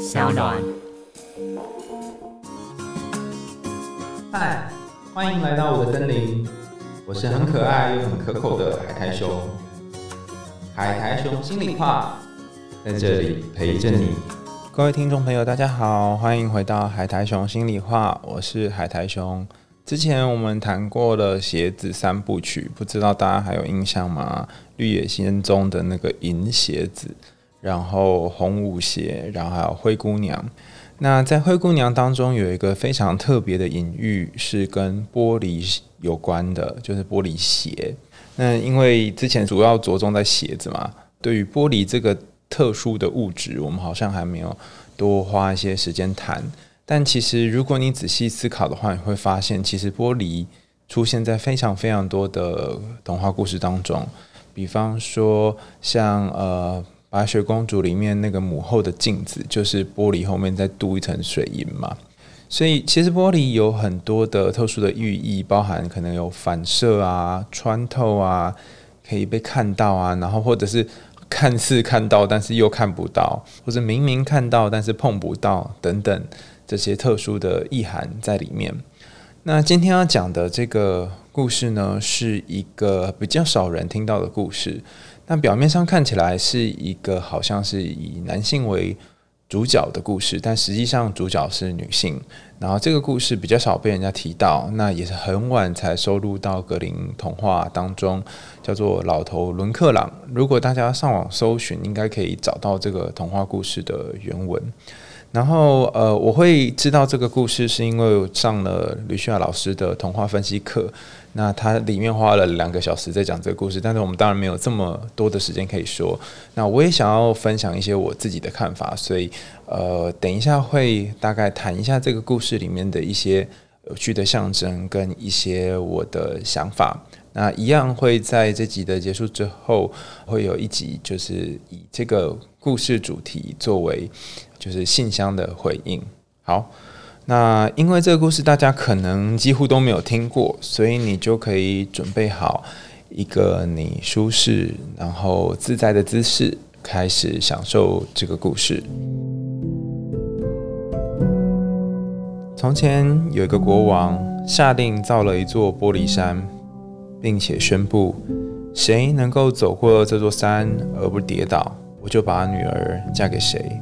小暖。嗨，欢迎来到我的森林，我是很可爱又很可口的海苔熊。海苔熊心里话，在这里陪着你。各位听众朋友，大家好，欢迎回到海苔熊心里话，我是海苔熊。之前我们谈过了鞋子三部曲，不知道大家还有印象吗？绿野仙踪的那个银鞋子，然后红舞鞋，然后还有灰姑娘。那在灰姑娘当中有一个非常特别的隐喻，是跟玻璃有关的，就是玻璃鞋。那因为之前主要着重在鞋子嘛，对于玻璃这个特殊的物质，我们好像还没有多花一些时间谈。但其实如果你仔细思考的话，你会发现，其实玻璃出现在非常非常多的童话故事当中。比方说，像呃《白雪公主》里面那个母后的镜子，就是玻璃后面再镀一层水银嘛。所以其实玻璃有很多的特殊的寓意，包含可能有反射啊、穿透啊、可以被看到啊，然后或者是看似看到但是又看不到，或者明明看到但是碰不到等等这些特殊的意涵在里面。那今天要讲的这个故事呢，是一个比较少人听到的故事。那表面上看起来是一个好像是以男性为主角的故事，但实际上主角是女性。然后这个故事比较少被人家提到，那也是很晚才收录到格林童话当中，叫做《老头伦克朗》。如果大家上网搜寻，应该可以找到这个童话故事的原文。然后，呃，我会知道这个故事，是因为上了吕旭亚老师的童话分析课。那他里面花了两个小时在讲这个故事，但是我们当然没有这么多的时间可以说。那我也想要分享一些我自己的看法，所以，呃，等一下会大概谈一下这个故事里面的一些有趣的象征跟一些我的想法。那一样会在这集的结束之后，会有一集就是以这个故事主题作为。就是信箱的回应。好，那因为这个故事大家可能几乎都没有听过，所以你就可以准备好一个你舒适然后自在的姿势，开始享受这个故事。从前有一个国王，下令造了一座玻璃山，并且宣布，谁能够走过这座山而不跌倒，我就把女儿嫁给谁。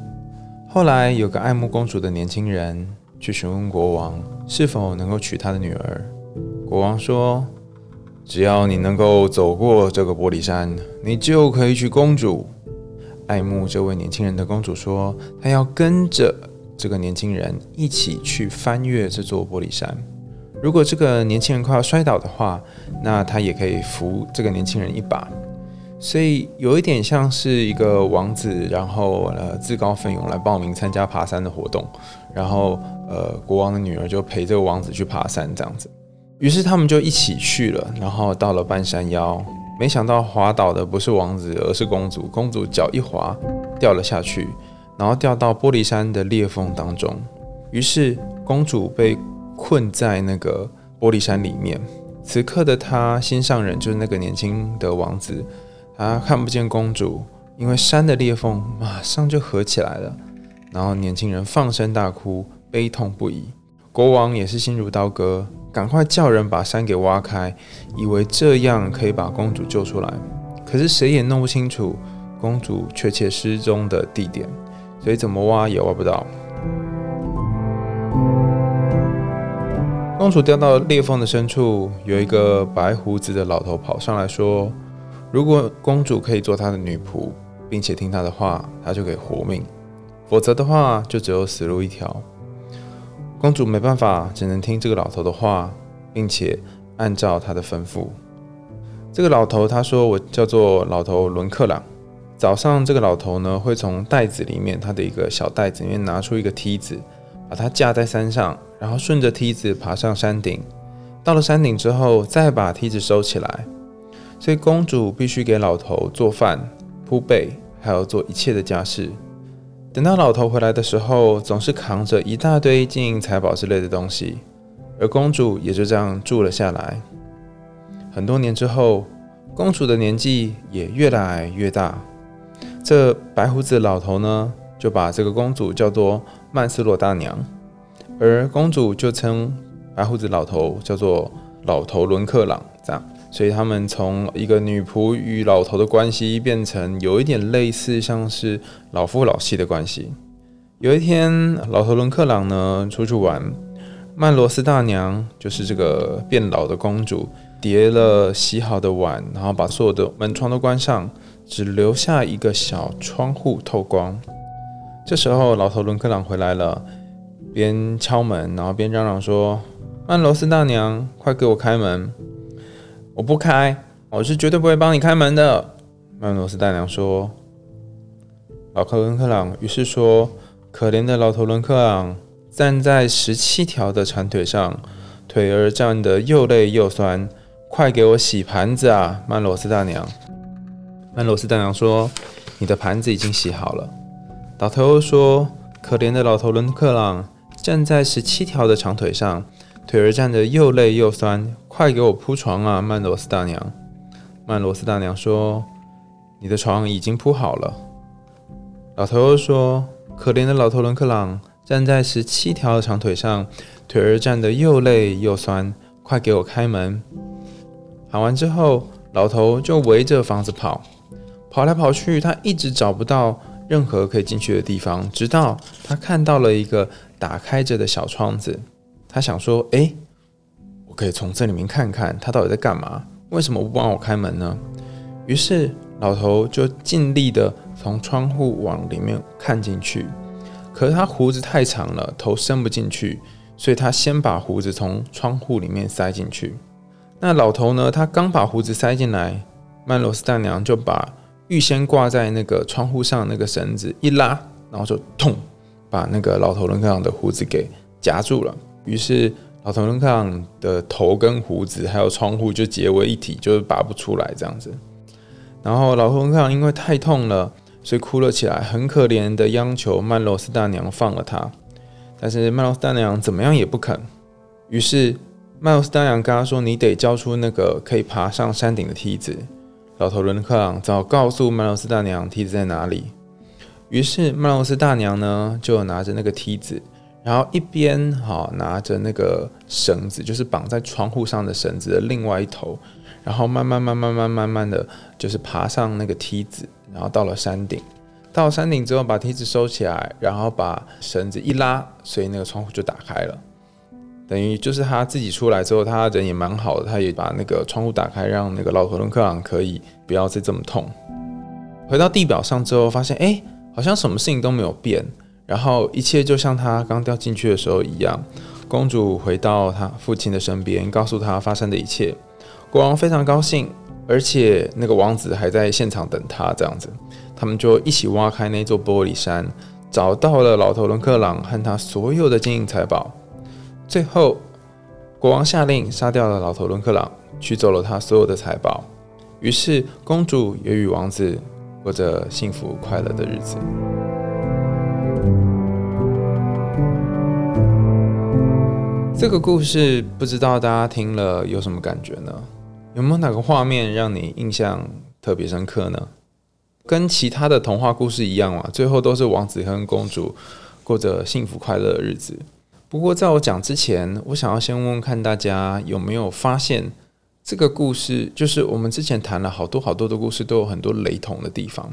后来有个爱慕公主的年轻人去询问国王是否能够娶他的女儿。国王说：“只要你能够走过这个玻璃山，你就可以娶公主。”爱慕这位年轻人的公主说：“她要跟着这个年轻人一起去翻越这座玻璃山。如果这个年轻人快要摔倒的话，那她也可以扶这个年轻人一把。”所以有一点像是一个王子，然后呃自告奋勇来报名参加爬山的活动，然后呃国王的女儿就陪这个王子去爬山这样子。于是他们就一起去了，然后到了半山腰，没想到滑倒的不是王子，而是公主。公主脚一滑掉了下去，然后掉到玻璃山的裂缝当中。于是公主被困在那个玻璃山里面。此刻的她心上人就是那个年轻的王子。他看不见公主，因为山的裂缝马上就合起来了。然后年轻人放声大哭，悲痛不已。国王也是心如刀割，赶快叫人把山给挖开，以为这样可以把公主救出来。可是谁也弄不清楚公主确切失踪的地点，所以怎么挖也挖不到。公主掉到裂缝的深处，有一个白胡子的老头跑上来说。如果公主可以做他的女仆，并且听他的话，他就可以活命；否则的话，就只有死路一条。公主没办法，只能听这个老头的话，并且按照他的吩咐。这个老头他说：“我叫做老头伦克朗。”早上，这个老头呢会从袋子里面，他的一个小袋子里面拿出一个梯子，把它架在山上，然后顺着梯子爬上山顶。到了山顶之后，再把梯子收起来。所以公主必须给老头做饭、铺被，还要做一切的家事。等到老头回来的时候，总是扛着一大堆金银财宝之类的东西，而公主也就这样住了下来。很多年之后，公主的年纪也越来越大。这白胡子老头呢，就把这个公主叫做曼斯洛大娘，而公主就称白胡子老头叫做老头伦克朗，这样，所以他们从一个女仆与老头的关系变成有一点类似，像是老夫老妻的关系。有一天，老头伦克朗呢出去玩，曼罗斯大娘就是这个变老的公主。叠了洗好的碗，然后把所有的门窗都关上，只留下一个小窗户透光。这时候，老头伦克朗回来了，边敲门，然后边嚷嚷说：“曼罗斯大娘，快给我开门！我不开，我是绝对不会帮你开门的。”曼罗斯大娘说。老头伦克朗于是说：“可怜的老头伦克朗，站在十七条的长腿上，腿儿站得又累又酸。”快给我洗盘子啊，曼罗斯大娘！曼罗斯大娘说：“你的盘子已经洗好了。”老头又说：“可怜的老头伦克朗站在十七条的长腿上，腿儿站得又累又酸。快给我铺床啊，曼罗斯大娘！”曼罗斯大娘说：“你的床已经铺好了。”老头又说：“可怜的老头伦克朗站在十七条的长腿上，腿儿站得又累又酸。快给我开门！”喊完之后，老头就围着房子跑，跑来跑去，他一直找不到任何可以进去的地方，直到他看到了一个打开着的小窗子。他想说：“哎，我可以从这里面看看他到底在干嘛？为什么不帮我开门呢？”于是老头就尽力的从窗户往里面看进去，可是他胡子太长了，头伸不进去，所以他先把胡子从窗户里面塞进去。那老头呢？他刚把胡子塞进来，曼罗斯大娘就把预先挂在那个窗户上那个绳子一拉，然后就痛，把那个老头伦克朗的胡子给夹住了。于是老头伦克朗的头跟胡子还有窗户就结为一体，就是拔不出来这样子。然后老头伦克朗因为太痛了，所以哭了起来，很可怜的央求曼罗斯大娘放了他。但是曼罗斯大娘怎么样也不肯。于是。曼罗斯大娘跟他说：“你得交出那个可以爬上山顶的梯子。”老头伦克朗早告诉曼罗斯大娘梯子在哪里。于是曼罗斯大娘呢就拿着那个梯子，然后一边哈拿着那个绳子，就是绑在窗户上的绳子的另外一头，然后慢慢慢慢慢慢慢的就是爬上那个梯子，然后到了山顶。到山顶之后，把梯子收起来，然后把绳子一拉，所以那个窗户就打开了。等于就是他自己出来之后，他人也蛮好的，他也把那个窗户打开，让那个老头伦克朗可以不要再这么痛。回到地表上之后，发现哎，好像什么事情都没有变，然后一切就像他刚掉进去的时候一样。公主回到他父亲的身边，告诉他发生的一切。国王非常高兴，而且那个王子还在现场等他，这样子，他们就一起挖开那座玻璃山，找到了老头伦克朗和他所有的金银财宝。最后，国王下令杀掉了老头伦克朗，取走了他所有的财宝。于是，公主也与王子过着幸福快乐的日子。这个故事不知道大家听了有什么感觉呢？有没有哪个画面让你印象特别深刻呢？跟其他的童话故事一样嘛，最后都是王子和公主过着幸福快乐的日子。不过，在我讲之前，我想要先问问看大家有没有发现，这个故事就是我们之前谈了好多好多的故事，都有很多雷同的地方。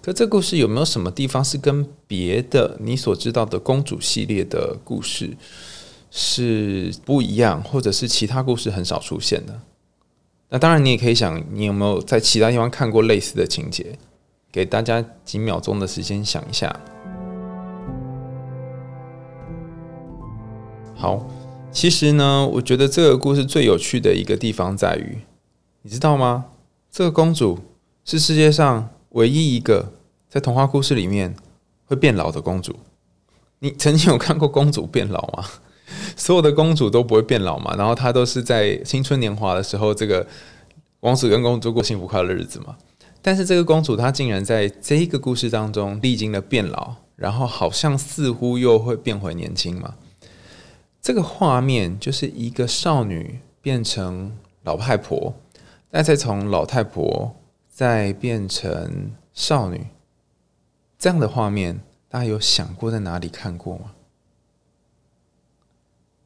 可这故事有没有什么地方是跟别的你所知道的公主系列的故事是不一样，或者是其他故事很少出现的？那当然，你也可以想，你有没有在其他地方看过类似的情节？给大家几秒钟的时间想一下。好，其实呢，我觉得这个故事最有趣的一个地方在于，你知道吗？这个公主是世界上唯一一个在童话故事里面会变老的公主。你曾经有看过公主变老吗？所有的公主都不会变老嘛，然后她都是在青春年华的时候，这个王子跟公主过幸福快乐的日子嘛。但是这个公主她竟然在这一个故事当中历经了变老，然后好像似乎又会变回年轻嘛。这个画面就是一个少女变成老太婆，那再从老太婆再变成少女，这样的画面，大家有想过在哪里看过吗？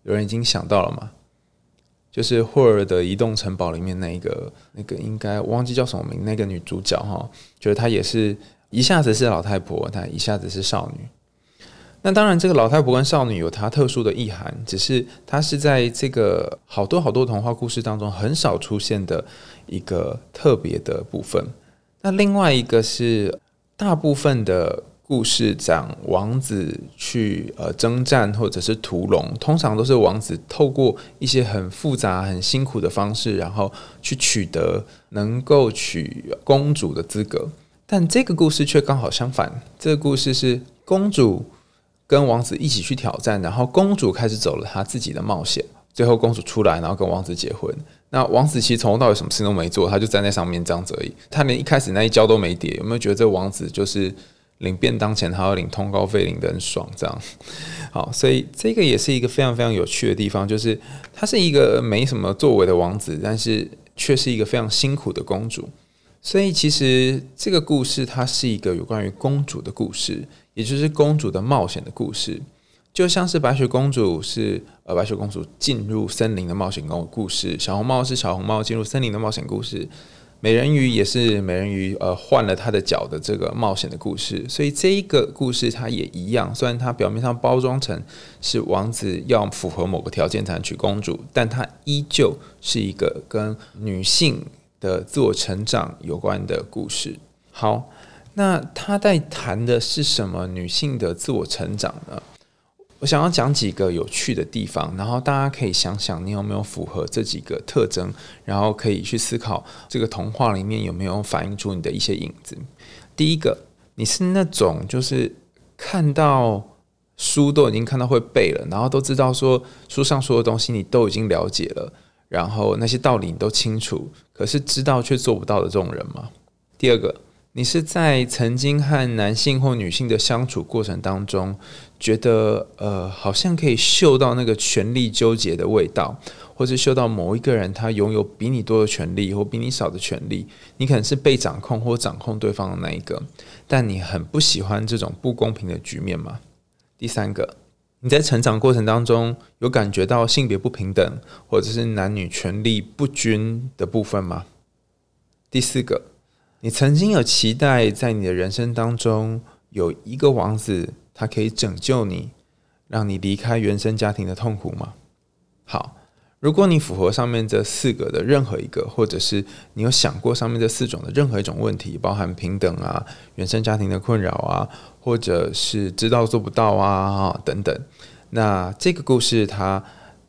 有人已经想到了吗？就是霍尔的移动城堡里面那一个那个应该忘记叫什么名，那个女主角哈，就是她也是一下子是老太婆，她一下子是少女。那当然，这个老太婆跟少女有她特殊的意涵，只是她是在这个好多好多童话故事当中很少出现的一个特别的部分。那另外一个是大部分的。故事讲王子去呃征战或者是屠龙，通常都是王子透过一些很复杂、很辛苦的方式，然后去取得能够娶公主的资格。但这个故事却刚好相反，这个故事是公主跟王子一起去挑战，然后公主开始走了她自己的冒险，最后公主出来，然后跟王子结婚。那王子其实从头到尾什么事都没做，他就站在上面这样子而已，他连一开始那一跤都没跌。有没有觉得这王子就是？领便当钱还要领通告费，领的很爽，这样好，所以这个也是一个非常非常有趣的地方，就是他是一个没什么作为的王子，但是却是一个非常辛苦的公主。所以其实这个故事它是一个有关于公主的故事，也就是公主的冒险的故事，就像是白雪公主是呃白雪公主进入森林的冒险故故事，小红帽是小红帽进入森林的冒险故事。美人鱼也是美人鱼，呃，换了她的脚的这个冒险的故事，所以这一个故事它也一样。虽然它表面上包装成是王子要符合某个条件才能娶公主，但它依旧是一个跟女性的自我成长有关的故事。好，那他在谈的是什么女性的自我成长呢？我想要讲几个有趣的地方，然后大家可以想想你有没有符合这几个特征，然后可以去思考这个童话里面有没有反映出你的一些影子。第一个，你是那种就是看到书都已经看到会背了，然后都知道说书上说的东西你都已经了解了，然后那些道理你都清楚，可是知道却做不到的这种人吗？第二个。你是在曾经和男性或女性的相处过程当中，觉得呃，好像可以嗅到那个权力纠结的味道，或是嗅到某一个人他拥有比你多的权利或比你少的权利，你可能是被掌控或掌控对方的那一个，但你很不喜欢这种不公平的局面吗？第三个，你在成长过程当中有感觉到性别不平等或者是男女权利不均的部分吗？第四个。你曾经有期待在你的人生当中有一个王子，他可以拯救你，让你离开原生家庭的痛苦吗？好，如果你符合上面这四个的任何一个，或者是你有想过上面这四种的任何一种问题，包含平等啊、原生家庭的困扰啊，或者是知道做不到啊等等，那这个故事它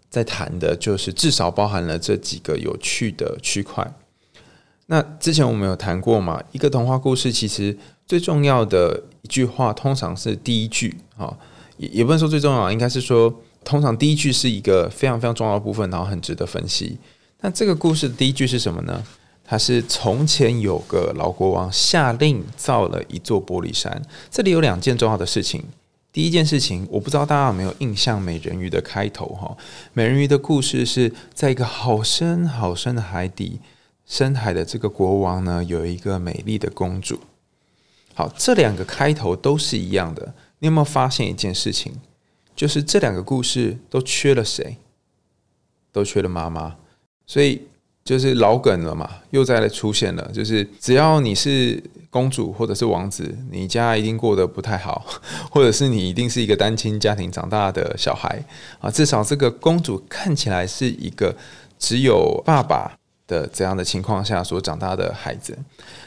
在谈的就是至少包含了这几个有趣的区块。那之前我们有谈过嘛？一个童话故事其实最重要的一句话，通常是第一句啊，也也不能说最重要，应该是说，通常第一句是一个非常非常重要的部分，然后很值得分析。那这个故事的第一句是什么呢？它是从前有个老国王下令造了一座玻璃山。这里有两件重要的事情。第一件事情，我不知道大家有没有印象，美人鱼的开头哈，美人鱼的故事是在一个好深好深的海底。深海的这个国王呢，有一个美丽的公主。好，这两个开头都是一样的。你有没有发现一件事情？就是这两个故事都缺了谁？都缺了妈妈。所以就是老梗了嘛，又再来出现了。就是只要你是公主或者是王子，你家一定过得不太好，或者是你一定是一个单亲家庭长大的小孩啊。至少这个公主看起来是一个只有爸爸。的这样的情况下所长大的孩子，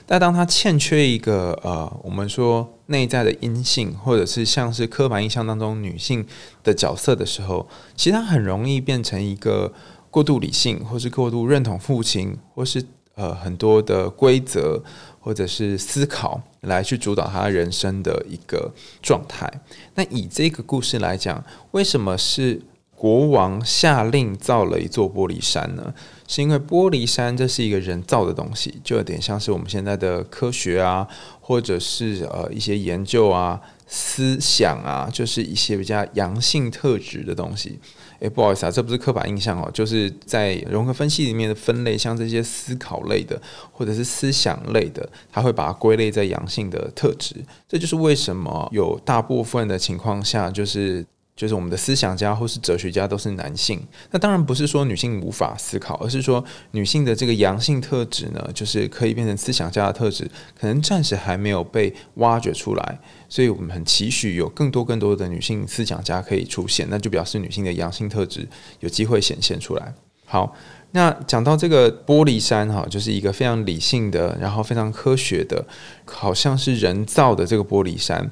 但当他欠缺一个呃，我们说内在的阴性，或者是像是刻板印象当中女性的角色的时候，其实他很容易变成一个过度理性，或是过度认同父亲，或是呃很多的规则或者是思考来去主导他人生的一个状态。那以这个故事来讲，为什么是？国王下令造了一座玻璃山呢，是因为玻璃山这是一个人造的东西，就有点像是我们现在的科学啊，或者是呃一些研究啊，思想啊，就是一些比较阳性特质的东西。诶，不好意思啊，这不是刻板印象哦，就是在融合分析里面的分类，像这些思考类的或者是思想类的，它会把它归类在阳性的特质。这就是为什么有大部分的情况下，就是就是我们的思想家或是哲学家都是男性。那当然不是说女性无法思考，而是说女性的这个阳性特质呢，就是可以变成思想家的特质，可能暂时还没有被挖掘出来。所以我们很期许有更多更多的女性思想家可以出现，那就表示女性的阳性特质有机会显现出来。好，那讲到这个玻璃山哈，就是一个非常理性的，然后非常科学的，好像是人造的这个玻璃山，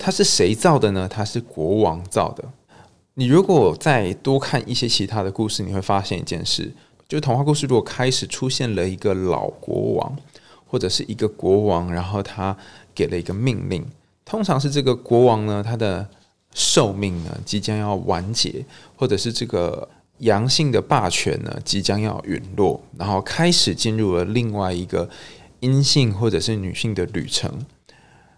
它是谁造的呢？它是国王造的。你如果再多看一些其他的故事，你会发现一件事，就是童话故事如果开始出现了一个老国王，或者是一个国王，然后他给了一个命令。通常是这个国王呢，他的寿命呢即将要完结，或者是这个阳性的霸权呢即将要陨落，然后开始进入了另外一个阴性或者是女性的旅程。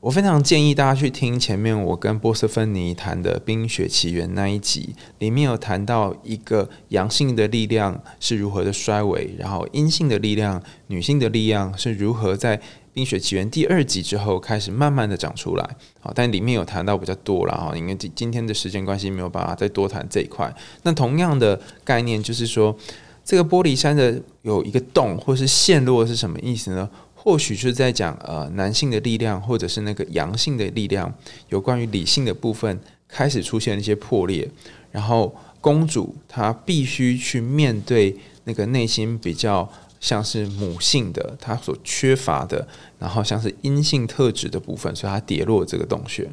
我非常建议大家去听前面我跟波斯芬尼谈的《冰雪奇缘》那一集，里面有谈到一个阳性的力量是如何的衰微，然后阴性的力量、女性的力量是如何在。《冰雪奇缘》第二集之后开始慢慢的长出来，好，但里面有谈到比较多了哈，因为今今天的时间关系没有办法再多谈这一块。那同样的概念就是说，这个玻璃山的有一个洞或是陷落是什么意思呢？或许是在讲呃男性的力量或者是那个阳性的力量，有关于理性的部分开始出现一些破裂，然后公主她必须去面对那个内心比较。像是母性的，她所缺乏的，然后像是阴性特质的部分，所以她跌落这个洞穴。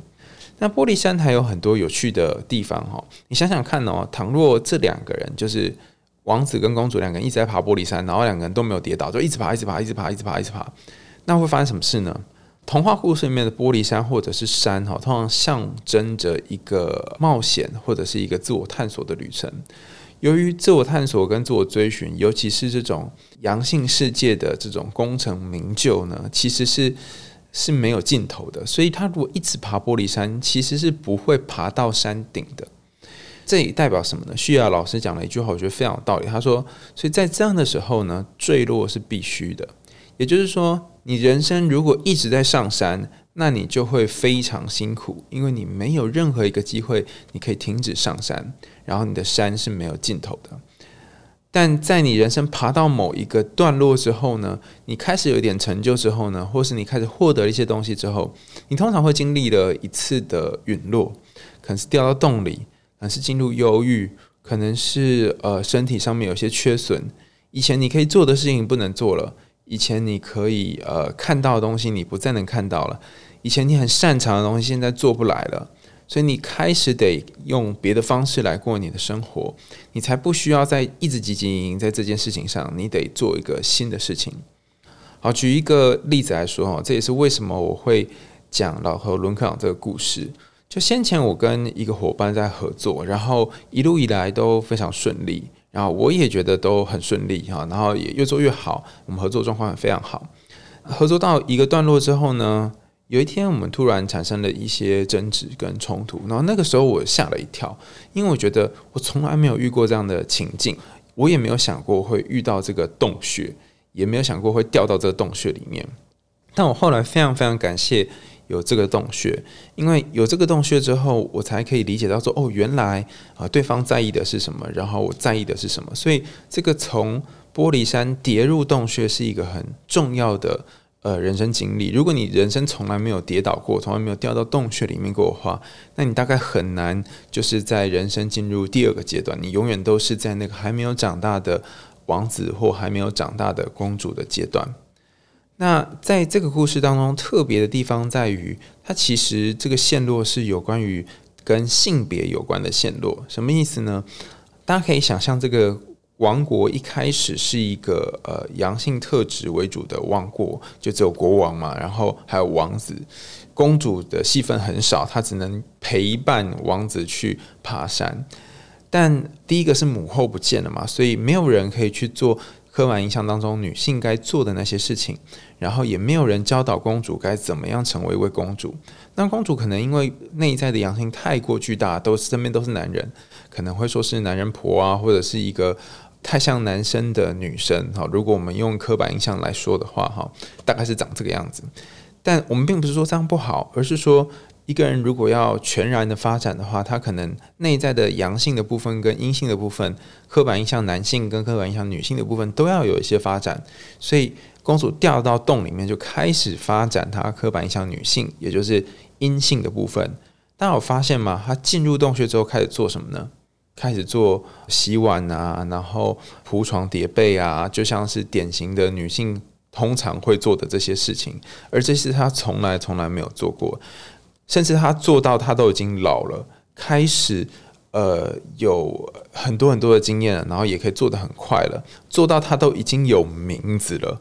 那玻璃山还有很多有趣的地方哈，你想想看哦，倘若这两个人就是王子跟公主两个人一直在爬玻璃山，然后两个人都没有跌倒，就一直爬，一直爬，一直爬，一直爬，一直爬，那会发生什么事呢？童话故事里面的玻璃山或者是山哈，通常象征着一个冒险或者是一个自我探索的旅程。由于自我探索跟自我追寻，尤其是这种阳性世界的这种功成名就呢，其实是是没有尽头的。所以，他如果一直爬玻璃山，其实是不会爬到山顶的。这也代表什么呢？旭亚老师讲了一句话，我觉得非常有道理。他说：“所以在这样的时候呢，坠落是必须的。也就是说，你人生如果一直在上山。”那你就会非常辛苦，因为你没有任何一个机会你可以停止上山，然后你的山是没有尽头的。但在你人生爬到某一个段落之后呢，你开始有一点成就之后呢，或是你开始获得一些东西之后，你通常会经历了一次的陨落，可能是掉到洞里，可能是进入忧郁，可能是呃身体上面有些缺损，以前你可以做的事情不能做了，以前你可以呃看到的东西你不再能看到了。以前你很擅长的东西，现在做不来了，所以你开始得用别的方式来过你的生活，你才不需要再一直积极营营在这件事情上，你得做一个新的事情。好，举一个例子来说哈，这也是为什么我会讲老和伦克朗这个故事。就先前我跟一个伙伴在合作，然后一路以来都非常顺利，然后我也觉得都很顺利哈，然后也越做越好，我们合作状况也非常好。合作到一个段落之后呢？有一天，我们突然产生了一些争执跟冲突，然后那个时候我吓了一跳，因为我觉得我从来没有遇过这样的情境，我也没有想过会遇到这个洞穴，也没有想过会掉到这个洞穴里面。但我后来非常非常感谢有这个洞穴，因为有这个洞穴之后，我才可以理解到说，哦，原来啊，对方在意的是什么，然后我在意的是什么，所以这个从玻璃山跌入洞穴是一个很重要的。呃，人生经历，如果你人生从来没有跌倒过，从来没有掉到洞穴里面过的话，那你大概很难就是在人生进入第二个阶段。你永远都是在那个还没有长大的王子或还没有长大的公主的阶段。那在这个故事当中，特别的地方在于，它其实这个线路是有关于跟性别有关的线路。什么意思呢？大家可以想象这个。王国一开始是一个呃阳性特质为主的王国，就只有国王嘛，然后还有王子、公主的戏份很少，她只能陪伴王子去爬山。但第一个是母后不见了嘛，所以没有人可以去做刻板印象当中女性该做的那些事情，然后也没有人教导公主该怎么样成为一位公主。那公主可能因为内在的阳性太过巨大，都身边都是男人，可能会说是男人婆啊，或者是一个太像男生的女生。哈，如果我们用刻板印象来说的话，哈，大概是长这个样子。但我们并不是说这样不好，而是说。一个人如果要全然的发展的话，他可能内在的阳性的部分跟阴性的部分，刻板印象男性跟刻板印象女性的部分都要有一些发展。所以公主掉到洞里面就开始发展她刻板印象女性，也就是阴性的部分。大家有发现吗？她进入洞穴之后开始做什么呢？开始做洗碗啊，然后铺床叠被啊，就像是典型的女性通常会做的这些事情，而这是她从来从来没有做过。甚至他做到，他都已经老了，开始呃有很多很多的经验了，然后也可以做得很快了，做到他都已经有名字了。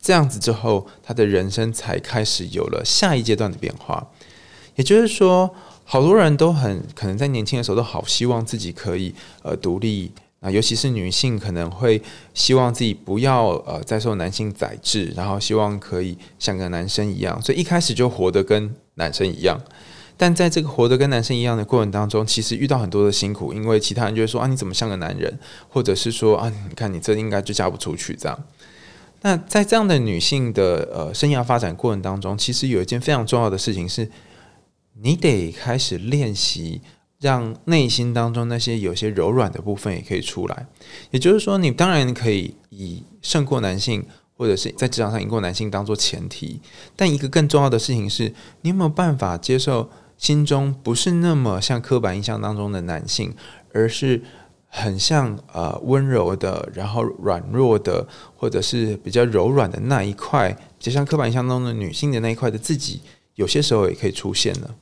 这样子之后，他的人生才开始有了下一阶段的变化。也就是说，好多人都很可能在年轻的时候都好希望自己可以呃独立啊，尤其是女性可能会希望自己不要呃再受男性宰制，然后希望可以像个男生一样，所以一开始就活得跟。男生一样，但在这个活得跟男生一样的过程当中，其实遇到很多的辛苦，因为其他人就会说啊，你怎么像个男人，或者是说啊，你看你这应该就嫁不出去这样。那在这样的女性的呃生涯发展过程当中，其实有一件非常重要的事情是，你得开始练习，让内心当中那些有些柔软的部分也可以出来。也就是说，你当然可以以胜过男性。或者是在职场上赢过男性当做前提，但一个更重要的事情是，你有没有办法接受心中不是那么像刻板印象当中的男性，而是很像呃温柔的，然后软弱的，或者是比较柔软的那一块，就像刻板印象中的女性的那一块的自己，有些时候也可以出现了。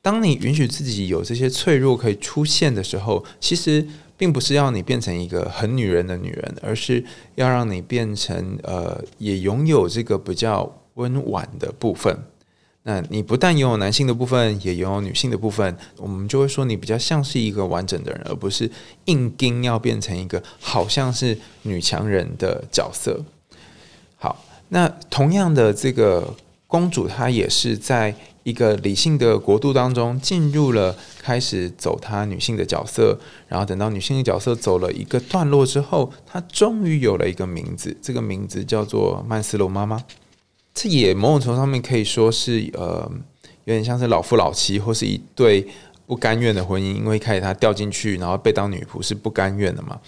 当你允许自己有这些脆弱可以出现的时候，其实。并不是要你变成一个很女人的女人，而是要让你变成呃，也拥有这个比较温婉的部分。那你不但拥有男性的部分，也拥有女性的部分，我们就会说你比较像是一个完整的人，而不是硬盯要变成一个好像是女强人的角色。好，那同样的这个公主，她也是在。一个理性的国度当中，进入了开始走她女性的角色，然后等到女性的角色走了一个段落之后，她终于有了一个名字，这个名字叫做曼斯洛妈妈。这也某种程度上面可以说是呃，有点像是老夫老妻，或是一对不甘愿的婚姻，因为开始她掉进去，然后被当女仆是不甘愿的嘛。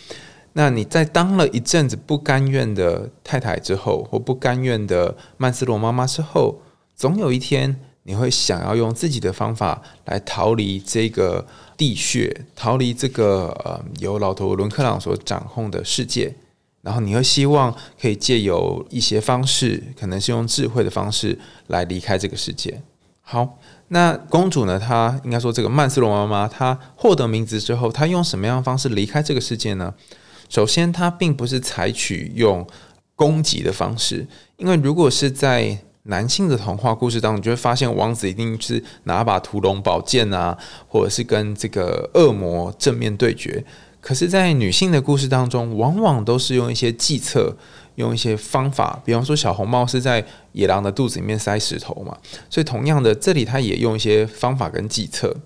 那你在当了一阵子不甘愿的太太之后，或不甘愿的曼斯罗妈妈之后，总有一天。你会想要用自己的方法来逃离这个地穴，逃离这个呃由老头伦克朗所掌控的世界，然后你会希望可以借由一些方式，可能是用智慧的方式来离开这个世界。好，那公主呢？她应该说这个曼斯罗妈妈，她获得名字之后，她用什么样的方式离开这个世界呢？首先，它并不是采取用攻击的方式，因为如果是在男性的童话故事当中，你就会发现王子一定是拿把屠龙宝剑啊，或者是跟这个恶魔正面对决。可是，在女性的故事当中，往往都是用一些计策，用一些方法。比方说，小红帽是在野狼的肚子里面塞石头嘛，所以同样的，这里他也用一些方法跟计策。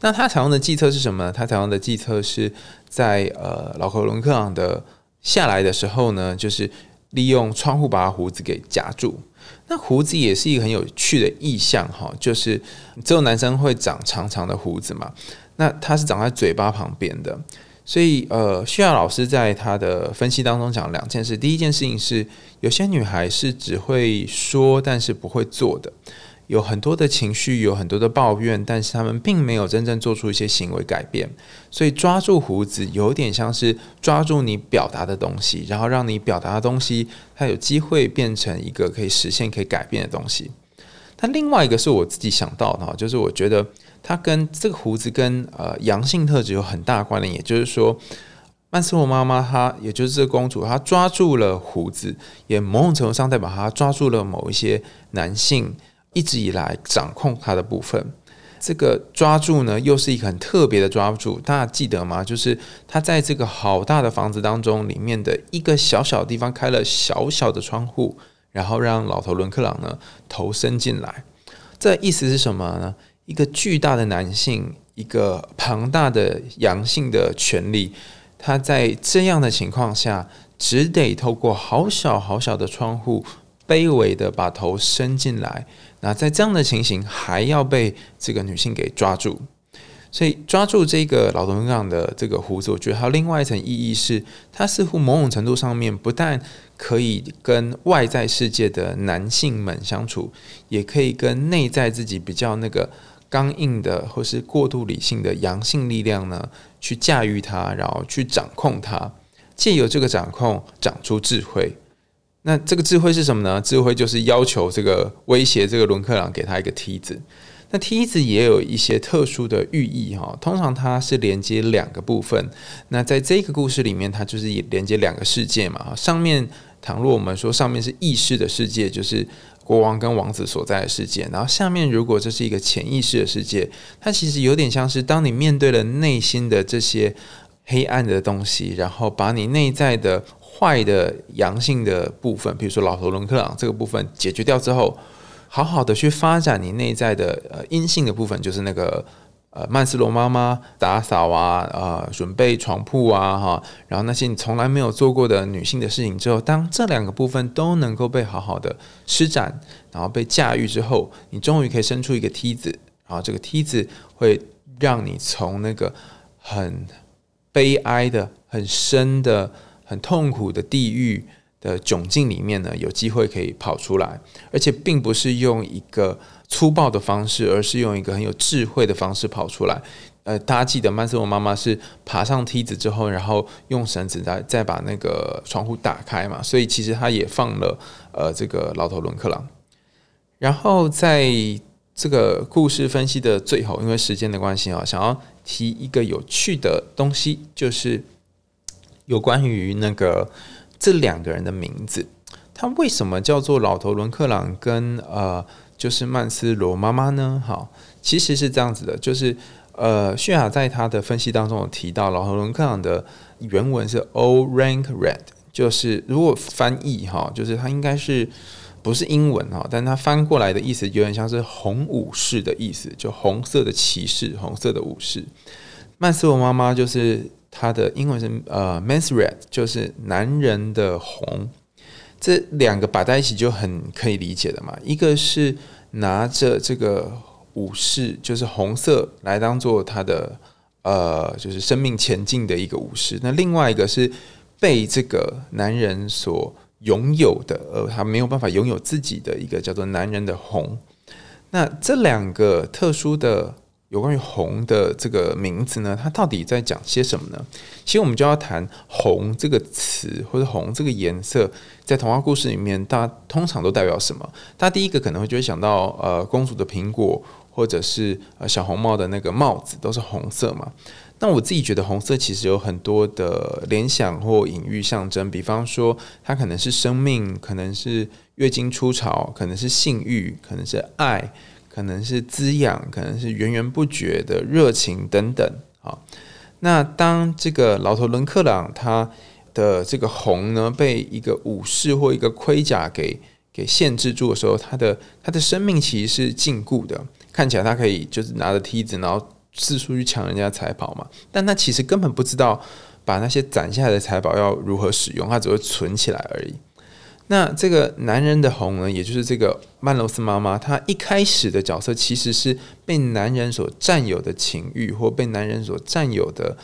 那他采用的计策是什么呢？他采用的计策是在呃老克伦克朗的下来的时候呢，就是利用窗户把胡子给夹住。那胡子也是一个很有趣的意象哈，就是只有男生会长长长的胡子嘛。那它是长在嘴巴旁边的，所以呃，需要老师在他的分析当中讲两件事。第一件事情是，有些女孩是只会说，但是不会做的。有很多的情绪，有很多的抱怨，但是他们并没有真正做出一些行为改变。所以抓住胡子，有点像是抓住你表达的东西，然后让你表达的东西，它有机会变成一个可以实现、可以改变的东西。但另外一个是我自己想到的，就是我觉得它跟这个胡子跟呃阳性特质有很大关联。也就是说，曼斯洛妈妈她，也就是这个公主，她抓住了胡子，也某种程度上代表她抓住了某一些男性。一直以来掌控他的部分，这个抓住呢，又是一个很特别的抓住，大家记得吗？就是他在这个好大的房子当中，里面的一个小小地方开了小小的窗户，然后让老头伦克朗呢头伸进来。这意思是什么呢？一个巨大的男性，一个庞大的阳性的权利，他在这样的情况下，只得透过好小好小的窗户，卑微的把头伸进来。那在这样的情形，还要被这个女性给抓住，所以抓住这个老东港的这个胡子，我觉得还有另外一层意义是，它似乎某种程度上面不但可以跟外在世界的男性们相处，也可以跟内在自己比较那个刚硬的或是过度理性的阳性力量呢，去驾驭它，然后去掌控它，借由这个掌控长出智慧。那这个智慧是什么呢？智慧就是要求这个威胁这个伦克朗给他一个梯子。那梯子也有一些特殊的寓意哈，通常它是连接两个部分。那在这个故事里面，它就是连接两个世界嘛。上面倘若我们说上面是意识的世界，就是国王跟王子所在的世界。然后下面如果这是一个潜意识的世界，它其实有点像是当你面对了内心的这些黑暗的东西，然后把你内在的。坏的阳性的部分，比如说老头伦克朗这个部分解决掉之后，好好的去发展你内在的呃阴性的部分，就是那个呃曼斯罗妈妈打扫啊，呃准备床铺啊哈，然后那些你从来没有做过的女性的事情之后，当这两个部分都能够被好好的施展，然后被驾驭之后，你终于可以伸出一个梯子，然后这个梯子会让你从那个很悲哀的、很深的。很痛苦的地狱的窘境里面呢，有机会可以跑出来，而且并不是用一个粗暴的方式，而是用一个很有智慧的方式跑出来。呃，大家记得曼斯罗妈妈是爬上梯子之后，然后用绳子再再把那个窗户打开嘛，所以其实他也放了呃这个老头伦克朗。然后在这个故事分析的最后，因为时间的关系啊，想要提一个有趣的东西，就是。有关于那个这两个人的名字，他为什么叫做老头伦克朗跟呃就是曼斯罗妈妈呢？好，其实是这样子的，就是呃泫雅在他的分析当中有提到，老头伦克朗的原文是 O rank red，就是如果翻译哈，就是他应该是不是英文哈，但他翻过来的意思有点像是红武士的意思，就红色的骑士，红色的武士。曼斯罗妈妈就是。它的英文是呃，men's red，就是男人的红。这两个摆在一起就很可以理解的嘛。一个是拿着这个武士，就是红色来当做他的呃，就是生命前进的一个武士。那另外一个是被这个男人所拥有的，呃，他没有办法拥有自己的一个叫做男人的红。那这两个特殊的。有关于“红”的这个名字呢，它到底在讲些什么呢？其实我们就要谈“红”这个词或者“红”这个颜色，在童话故事里面，大家通常都代表什么？大家第一个可能会就会想到，呃，公主的苹果，或者是呃小红帽的那个帽子，都是红色嘛。那我自己觉得，红色其实有很多的联想或隐喻象征，比方说，它可能是生命，可能是月经初潮，可能是性欲，可能是爱。可能是滋养，可能是源源不绝的热情等等啊。那当这个老头伦克朗他的这个红呢，被一个武士或一个盔甲给给限制住的时候，他的他的生命其实是禁锢的。看起来他可以就是拿着梯子，然后四处去抢人家财宝嘛，但他其实根本不知道把那些攒下来的财宝要如何使用，他只会存起来而已。那这个男人的红呢，也就是这个曼罗斯妈妈，她一开始的角色其实是被男人所占有的情欲，或被男人所占有的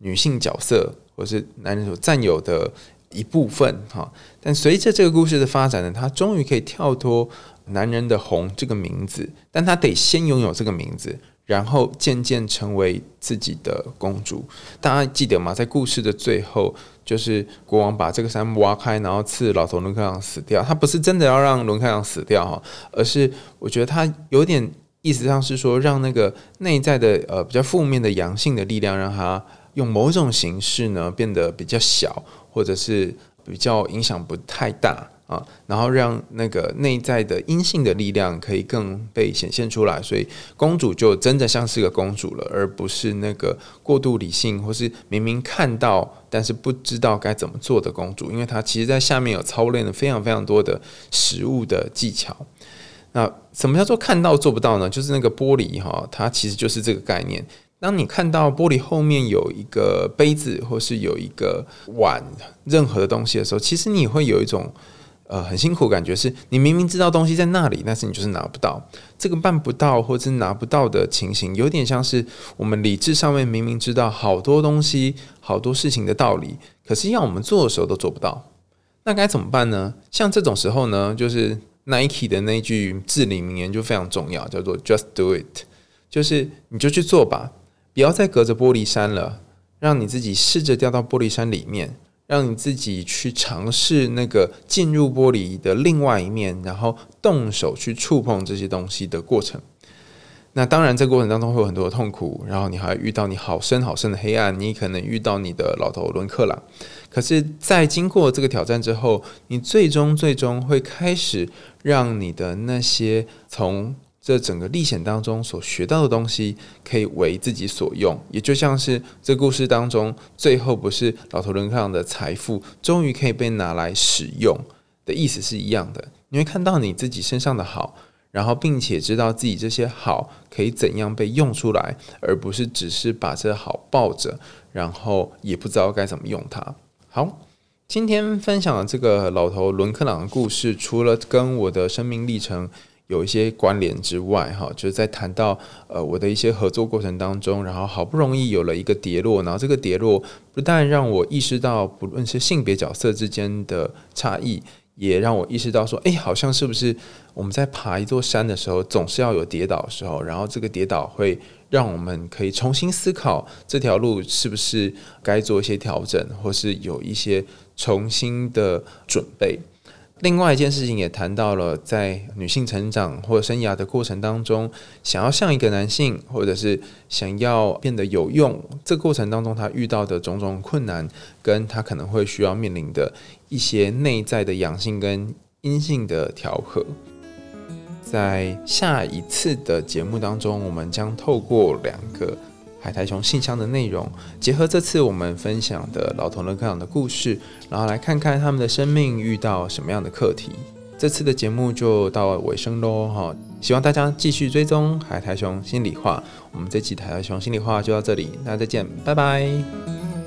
女性角色，或是男人所占有的一部分哈。但随着这个故事的发展呢，她终于可以跳脱男人的红这个名字，但她得先拥有这个名字。然后渐渐成为自己的公主。大家记得吗？在故事的最后，就是国王把这个山挖开，然后刺老头伦克朗死掉。他不是真的要让伦克朗死掉哈，而是我觉得他有点意思上是说，让那个内在的呃比较负面的阳性的力量，让他用某种形式呢变得比较小，或者是比较影响不太大。啊，然后让那个内在的阴性的力量可以更被显现出来，所以公主就真的像是个公主了，而不是那个过度理性或是明明看到但是不知道该怎么做的公主，因为她其实在下面有操练了非常非常多的实物的技巧。那什么叫做看到做不到呢？就是那个玻璃哈，它其实就是这个概念。当你看到玻璃后面有一个杯子或是有一个碗，任何的东西的时候，其实你会有一种。呃，很辛苦，感觉是你明明知道东西在那里，但是你就是拿不到。这个办不到或者拿不到的情形，有点像是我们理智上面明明知道好多东西、好多事情的道理，可是要我们做的时候都做不到。那该怎么办呢？像这种时候呢，就是 Nike 的那句至理名言就非常重要，叫做 “Just do it”，就是你就去做吧，不要再隔着玻璃山了，让你自己试着掉到玻璃山里面。让你自己去尝试那个进入玻璃的另外一面，然后动手去触碰这些东西的过程。那当然，这过程当中会有很多的痛苦，然后你还遇到你好深好深的黑暗，你可能遇到你的老头伦克朗。可是，在经过这个挑战之后，你最终最终会开始让你的那些从。这整个历险当中所学到的东西，可以为自己所用，也就像是这故事当中最后不是老头伦克朗的财富终于可以被拿来使用的意思是一样的。你会看到你自己身上的好，然后并且知道自己这些好可以怎样被用出来，而不是只是把这好抱着，然后也不知道该怎么用它。好，今天分享的这个老头伦克朗的故事，除了跟我的生命历程。有一些关联之外，哈，就是在谈到呃我的一些合作过程当中，然后好不容易有了一个跌落，然后这个跌落不但让我意识到不论是性别角色之间的差异，也让我意识到说，哎，好像是不是我们在爬一座山的时候，总是要有跌倒的时候，然后这个跌倒会让我们可以重新思考这条路是不是该做一些调整，或是有一些重新的准备。另外一件事情也谈到了，在女性成长或生涯的过程当中，想要像一个男性，或者是想要变得有用，这过程当中她遇到的种种困难，跟她可能会需要面临的一些内在的阳性跟阴性的调和。在下一次的节目当中，我们将透过两个。海苔熊信箱的内容，结合这次我们分享的老同乐课堂的故事，然后来看看他们的生命遇到什么样的课题。这次的节目就到尾声喽，哈！希望大家继续追踪海苔熊心里话。我们这期海苔熊心里话就到这里，大家再见，拜拜。